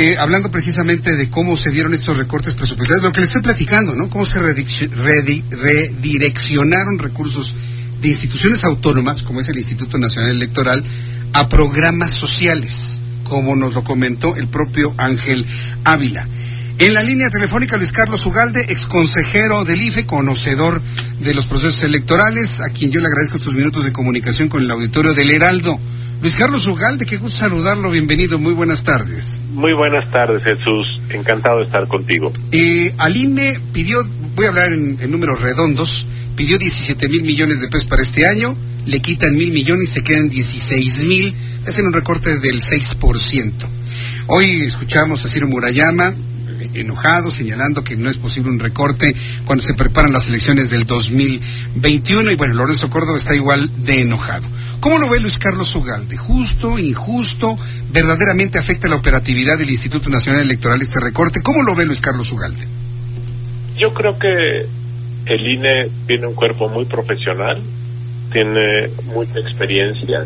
Eh, hablando precisamente de cómo se dieron estos recortes presupuestarios, lo que le estoy platicando, ¿no? Cómo se redireccionaron recursos de instituciones autónomas, como es el Instituto Nacional Electoral, a programas sociales, como nos lo comentó el propio Ángel Ávila. En la línea telefónica Luis Carlos Ugalde, exconsejero del IFE, conocedor de los procesos electorales, a quien yo le agradezco estos minutos de comunicación con el auditorio del Heraldo. Luis Carlos Ugalde, qué gusto saludarlo, bienvenido, muy buenas tardes. Muy buenas tardes, Jesús, encantado de estar contigo. Eh, Aline pidió, voy a hablar en, en números redondos, pidió 17 mil millones de pesos para este año, le quitan mil millones y se quedan 16 mil, hacen un recorte del 6%. Hoy escuchamos a Ciro Murayama, enojado, señalando que no es posible un recorte cuando se preparan las elecciones del 2021 y bueno, Lorenzo Córdoba está igual de enojado. ¿Cómo lo ve Luis Carlos Ugalde? ¿Justo, injusto? ¿Verdaderamente afecta la operatividad del Instituto Nacional Electoral este recorte? ¿Cómo lo ve Luis Carlos Ugalde? Yo creo que el INE tiene un cuerpo muy profesional, tiene mucha experiencia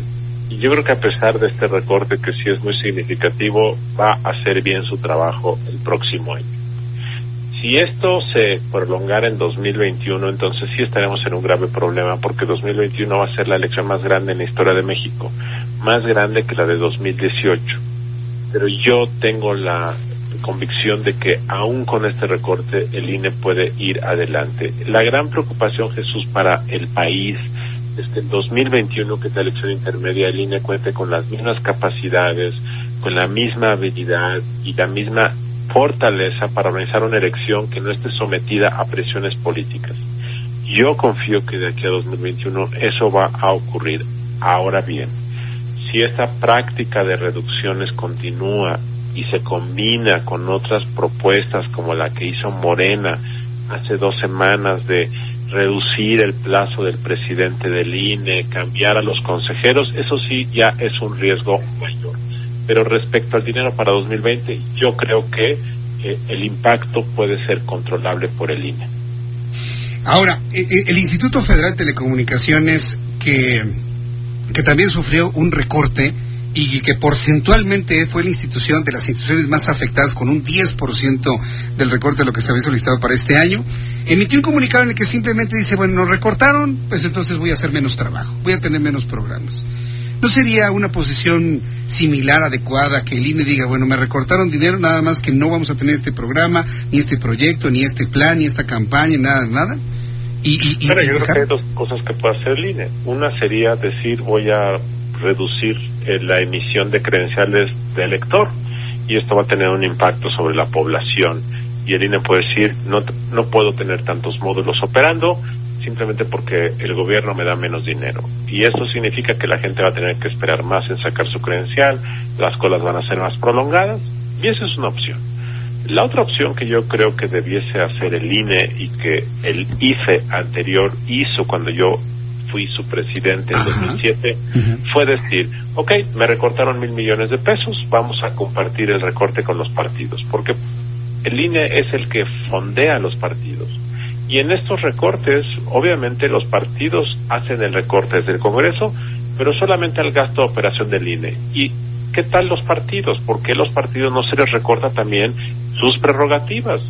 y yo creo que a pesar de este recorte que sí es muy significativo, va a hacer bien su trabajo el próximo año. Si esto se prolongara en 2021, entonces sí estaremos en un grave problema porque 2021 va a ser la elección más grande en la historia de México, más grande que la de 2018. Pero yo tengo la convicción de que aún con este recorte el INE puede ir adelante. La gran preocupación, Jesús, para el país es que en 2021, que es la elección intermedia, el INE cuente con las mismas capacidades, con la misma habilidad y la misma fortaleza para organizar una elección que no esté sometida a presiones políticas. Yo confío que de aquí a 2021 eso va a ocurrir. Ahora bien, si esta práctica de reducciones continúa y se combina con otras propuestas como la que hizo Morena hace dos semanas de reducir el plazo del presidente del INE, cambiar a los consejeros, eso sí ya es un riesgo mayor. Pero respecto al dinero para 2020, yo creo que eh, el impacto puede ser controlable por el INE. Ahora, eh, eh, el Instituto Federal de Telecomunicaciones, que, que también sufrió un recorte, y que porcentualmente fue la institución de las instituciones más afectadas con un 10% del recorte de lo que se había solicitado para este año, emitió un comunicado en el que simplemente dice, bueno, nos recortaron, pues entonces voy a hacer menos trabajo, voy a tener menos programas. ¿No sería una posición similar, adecuada, que el INE diga, bueno, me recortaron dinero, nada más que no vamos a tener este programa, ni este proyecto, ni este plan, ni esta campaña, nada, nada? Y, y, Pero yo creo que hay dos cosas que puede hacer el INE. Una sería decir, voy a reducir la emisión de credenciales de elector y esto va a tener un impacto sobre la población y el INE puede decir no, no puedo tener tantos módulos operando simplemente porque el gobierno me da menos dinero y eso significa que la gente va a tener que esperar más en sacar su credencial, las colas van a ser más prolongadas y esa es una opción. La otra opción que yo creo que debiese hacer el INE y que el IFE anterior hizo cuando yo fui su presidente en 2007, fue decir, ok, me recortaron mil millones de pesos, vamos a compartir el recorte con los partidos, porque el INE es el que fondea los partidos. Y en estos recortes, obviamente los partidos hacen el recorte desde el Congreso, pero solamente al gasto de operación del INE. ¿Y qué tal los partidos? ¿Por qué los partidos no se les recorta también sus prerrogativas?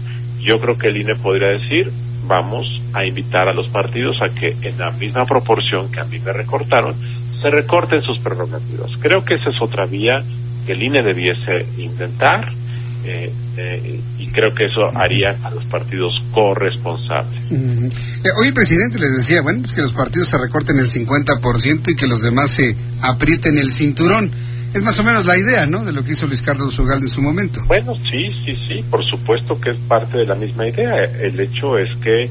Yo creo que el INE podría decir, vamos a invitar a los partidos a que en la misma proporción que a mí me recortaron, se recorten sus prerrogativas. Creo que esa es otra vía que el INE debiese intentar eh, eh, y creo que eso haría a los partidos corresponsables. Eh, hoy el presidente les decía, bueno, que los partidos se recorten el 50% y que los demás se aprieten el cinturón. Es más o menos la idea, ¿no? De lo que hizo Luis Carlos Ugalde en su momento. Bueno, sí, sí, sí, por supuesto que es parte de la misma idea. El hecho es que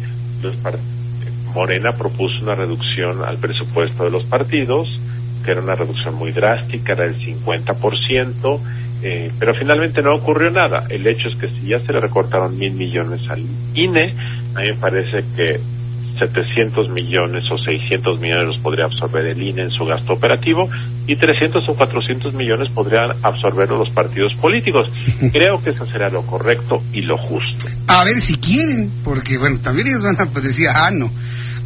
Morena propuso una reducción al presupuesto de los partidos, que era una reducción muy drástica, era del 50%, eh, pero finalmente no ocurrió nada. El hecho es que si ya se le recortaron mil millones al INE, a mí me parece que 700 millones o 600 millones los podría absorber el INE en su gasto operativo y 300 o 400 millones podrían absorberlo los partidos políticos. Creo que eso será lo correcto y lo justo. A ver si quieren, porque bueno, también ellos van a pues, decir, ah, no,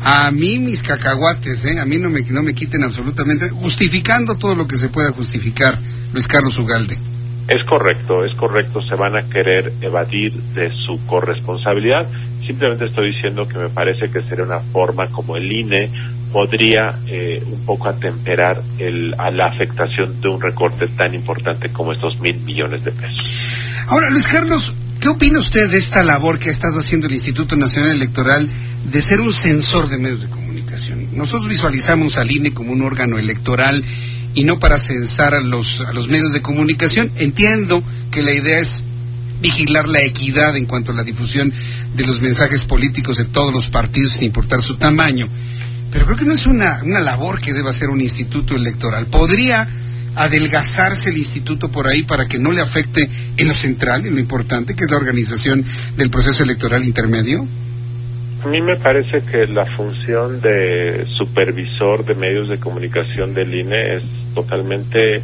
a mí mis cacahuates, ¿eh? a mí no me, no me quiten absolutamente, justificando todo lo que se pueda justificar, Luis Carlos Ugalde. Es correcto, es correcto, se van a querer evadir de su corresponsabilidad. Simplemente estoy diciendo que me parece que sería una forma como el INE podría eh, un poco atemperar el, a la afectación de un recorte tan importante como estos mil millones de pesos. Ahora, Luis Carlos, ¿qué opina usted de esta labor que ha estado haciendo el Instituto Nacional Electoral de ser un censor de medios de comunicación? Nosotros visualizamos al INE como un órgano electoral y no para censar a los, a los medios de comunicación. Entiendo que la idea es vigilar la equidad en cuanto a la difusión de los mensajes políticos de todos los partidos sin importar su tamaño. Pero creo que no es una, una labor que deba hacer un instituto electoral. ¿Podría adelgazarse el instituto por ahí para que no le afecte en lo central, en lo importante, que es la organización del proceso electoral intermedio? A mí me parece que la función de supervisor de medios de comunicación del INE es totalmente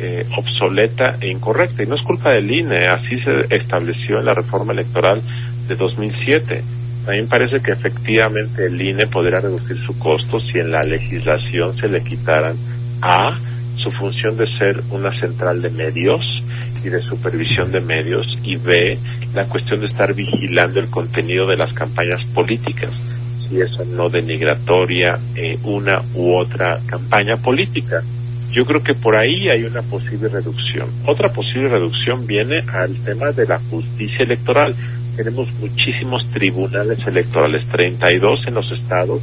eh, obsoleta e incorrecta. Y no es culpa del INE, así se estableció en la reforma electoral de 2007. A mí me parece que efectivamente el INE podría reducir su costo si en la legislación se le quitaran a su función de ser una central de medios y de supervisión de medios y B, la cuestión de estar vigilando el contenido de las campañas políticas, si eso no denigratoria eh, una u otra campaña política. Yo creo que por ahí hay una posible reducción. Otra posible reducción viene al tema de la justicia electoral. Tenemos muchísimos tribunales electorales, 32 en los estados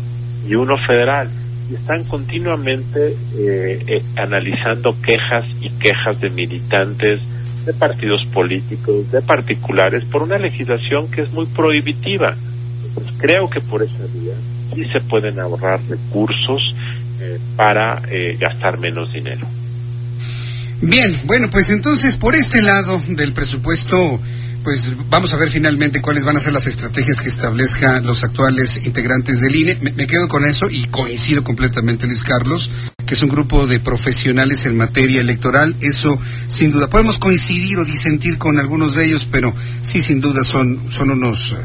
y uno federal están continuamente eh, eh, analizando quejas y quejas de militantes, de partidos políticos, de particulares, por una legislación que es muy prohibitiva. Pues creo que por esa vía sí se pueden ahorrar recursos eh, para gastar menos dinero. Bien, bueno, pues entonces por este lado del presupuesto pues vamos a ver finalmente cuáles van a ser las estrategias que establezcan los actuales integrantes del INE. Me, quedo con eso y coincido completamente, Luis Carlos, que es un grupo de profesionales en materia electoral. Eso, sin duda, podemos coincidir o disentir con algunos de ellos, pero sí, sin duda, son, son unos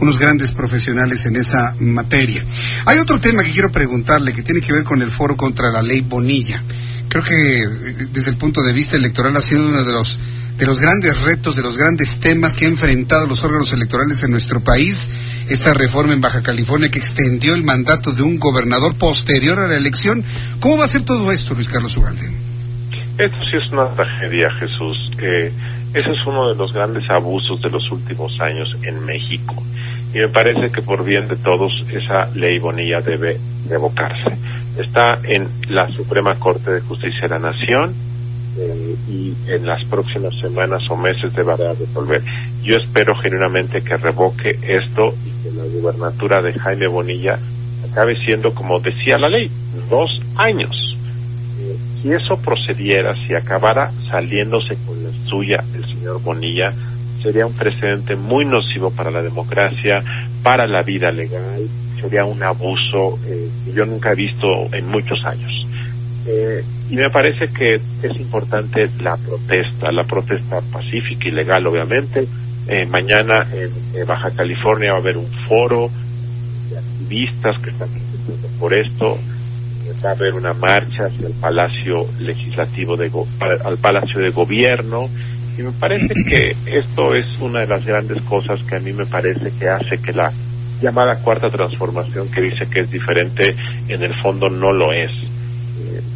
unos grandes profesionales en esa materia. Hay otro tema que quiero preguntarle que tiene que ver con el foro contra la ley Bonilla. Creo que desde el punto de vista electoral ha sido uno de los de los grandes retos, de los grandes temas que han enfrentado los órganos electorales en nuestro país. Esta reforma en Baja California que extendió el mandato de un gobernador posterior a la elección. ¿Cómo va a ser todo esto, Luis Carlos Ugalde? Esto sí es una tragedia, Jesús. Eh, ese es uno de los grandes abusos de los últimos años en México. Y me parece que por bien de todos esa ley Bonilla debe revocarse. Está en la Suprema Corte de Justicia de la Nación eh, y en las próximas semanas o meses deberá resolver. Yo espero genuinamente que revoque esto y que la gubernatura de Jaime Bonilla acabe siendo, como decía la ley, dos años. Eh, si eso procediera, si acabara saliéndose con la suya el señor Bonilla, sería un precedente muy nocivo para la democracia, para la vida legal, sería un abuso eh, que yo nunca he visto en muchos años. Eh, y me parece que es importante la protesta, la protesta pacífica y legal, obviamente. Eh, mañana en, Baja California va a haber un foro de activistas que están por esto. Va a haber una marcha hacia el Palacio Legislativo, de al Palacio de Gobierno. Y me parece que esto es una de las grandes cosas que a mí me parece que hace que la llamada cuarta transformación, que dice que es diferente, en el fondo no lo es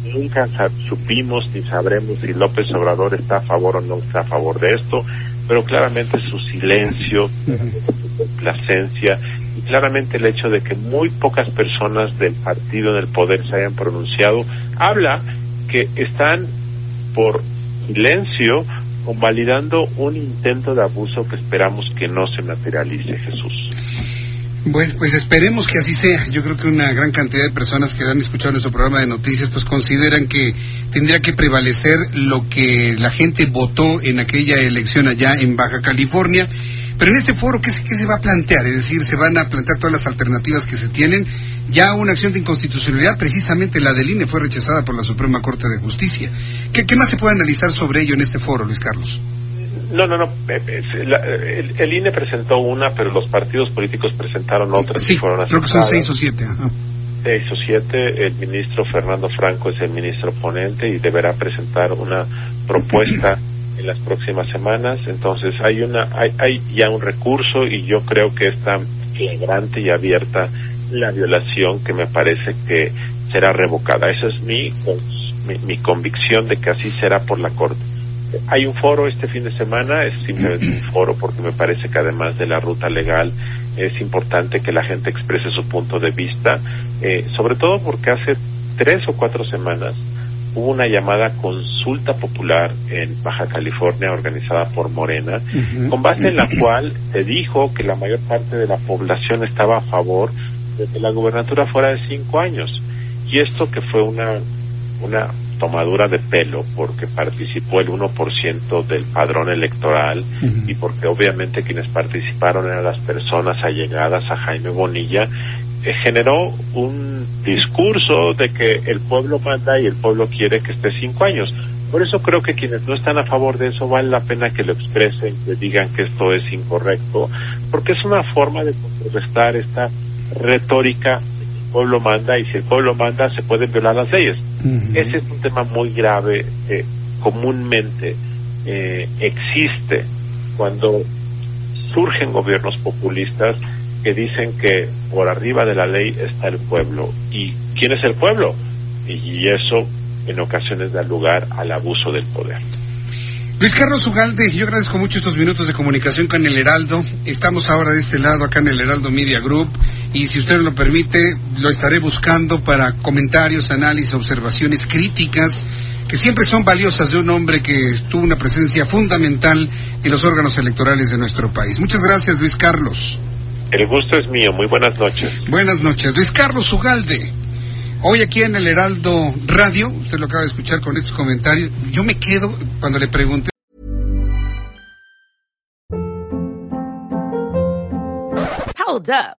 nunca supimos ni sabremos si López Obrador está a favor o no está a favor de esto, pero claramente su silencio, su complacencia y claramente el hecho de que muy pocas personas del partido en el poder se hayan pronunciado, habla que están por silencio convalidando un intento de abuso que esperamos que no se materialice, Jesús. Bueno, pues esperemos que así sea. Yo creo que una gran cantidad de personas que han escuchado nuestro programa de noticias pues consideran que tendría que prevalecer lo que la gente votó en aquella elección allá en Baja California. Pero en este foro, ¿qué se, qué se va a plantear? Es decir, se van a plantear todas las alternativas que se tienen. Ya una acción de inconstitucionalidad, precisamente la del INE, fue rechazada por la Suprema Corte de Justicia. ¿Qué, qué más se puede analizar sobre ello en este foro, Luis Carlos? No, no, no. El, el, INE presentó una, pero los partidos políticos presentaron otras. Sí, fueron creo que son seis o siete. Seis o siete. El ministro Fernando Franco es el ministro ponente y deberá presentar una propuesta en las próximas semanas. Entonces hay una, hay, hay ya un recurso y yo creo que está flagrante y abierta la violación que me parece que será revocada. Esa es mi, mi, mi convicción de que así será por la Corte hay un foro este fin de semana, es simplemente un foro porque me parece que además de la ruta legal es importante que la gente exprese su punto de vista, eh, sobre todo porque hace tres o cuatro semanas hubo una llamada consulta popular en Baja California organizada por Morena, con base en la cual se dijo que la mayor parte de la población estaba a favor de que la gubernatura fuera de cinco años. Y esto que fue una, una tomadura de pelo porque participó el 1% del padrón electoral y porque obviamente quienes participaron eran las personas allegadas a Jaime Bonilla, eh, generó un discurso de que el pueblo manda y el pueblo quiere que esté cinco años. Por eso creo que quienes no están a favor de eso vale la pena que lo expresen, que digan que esto es incorrecto, porque es una forma de contrarrestar esta retórica pueblo manda y si el pueblo manda se pueden violar las leyes. Ese es un tema muy grave, eh, comúnmente eh, existe cuando surgen gobiernos populistas que dicen que por arriba de la ley está el pueblo. ¿Y quién es el pueblo? Y eso en ocasiones da lugar al abuso del poder. Luis Carlos Ugalde, yo agradezco mucho estos minutos de comunicación con el Heraldo. Estamos ahora de este lado, acá en el Heraldo Media Group, y si usted lo permite, lo estaré buscando para comentarios, análisis, observaciones críticas, que siempre son valiosas de un hombre que tuvo una presencia fundamental en los órganos electorales de nuestro país. Muchas gracias, Luis Carlos. El gusto es mío. Muy buenas noches. Buenas noches. Luis Carlos Ugalde. Hoy aquí en el Heraldo Radio, usted lo acaba de escuchar con estos comentarios, yo me quedo cuando le pregunté. Hold up.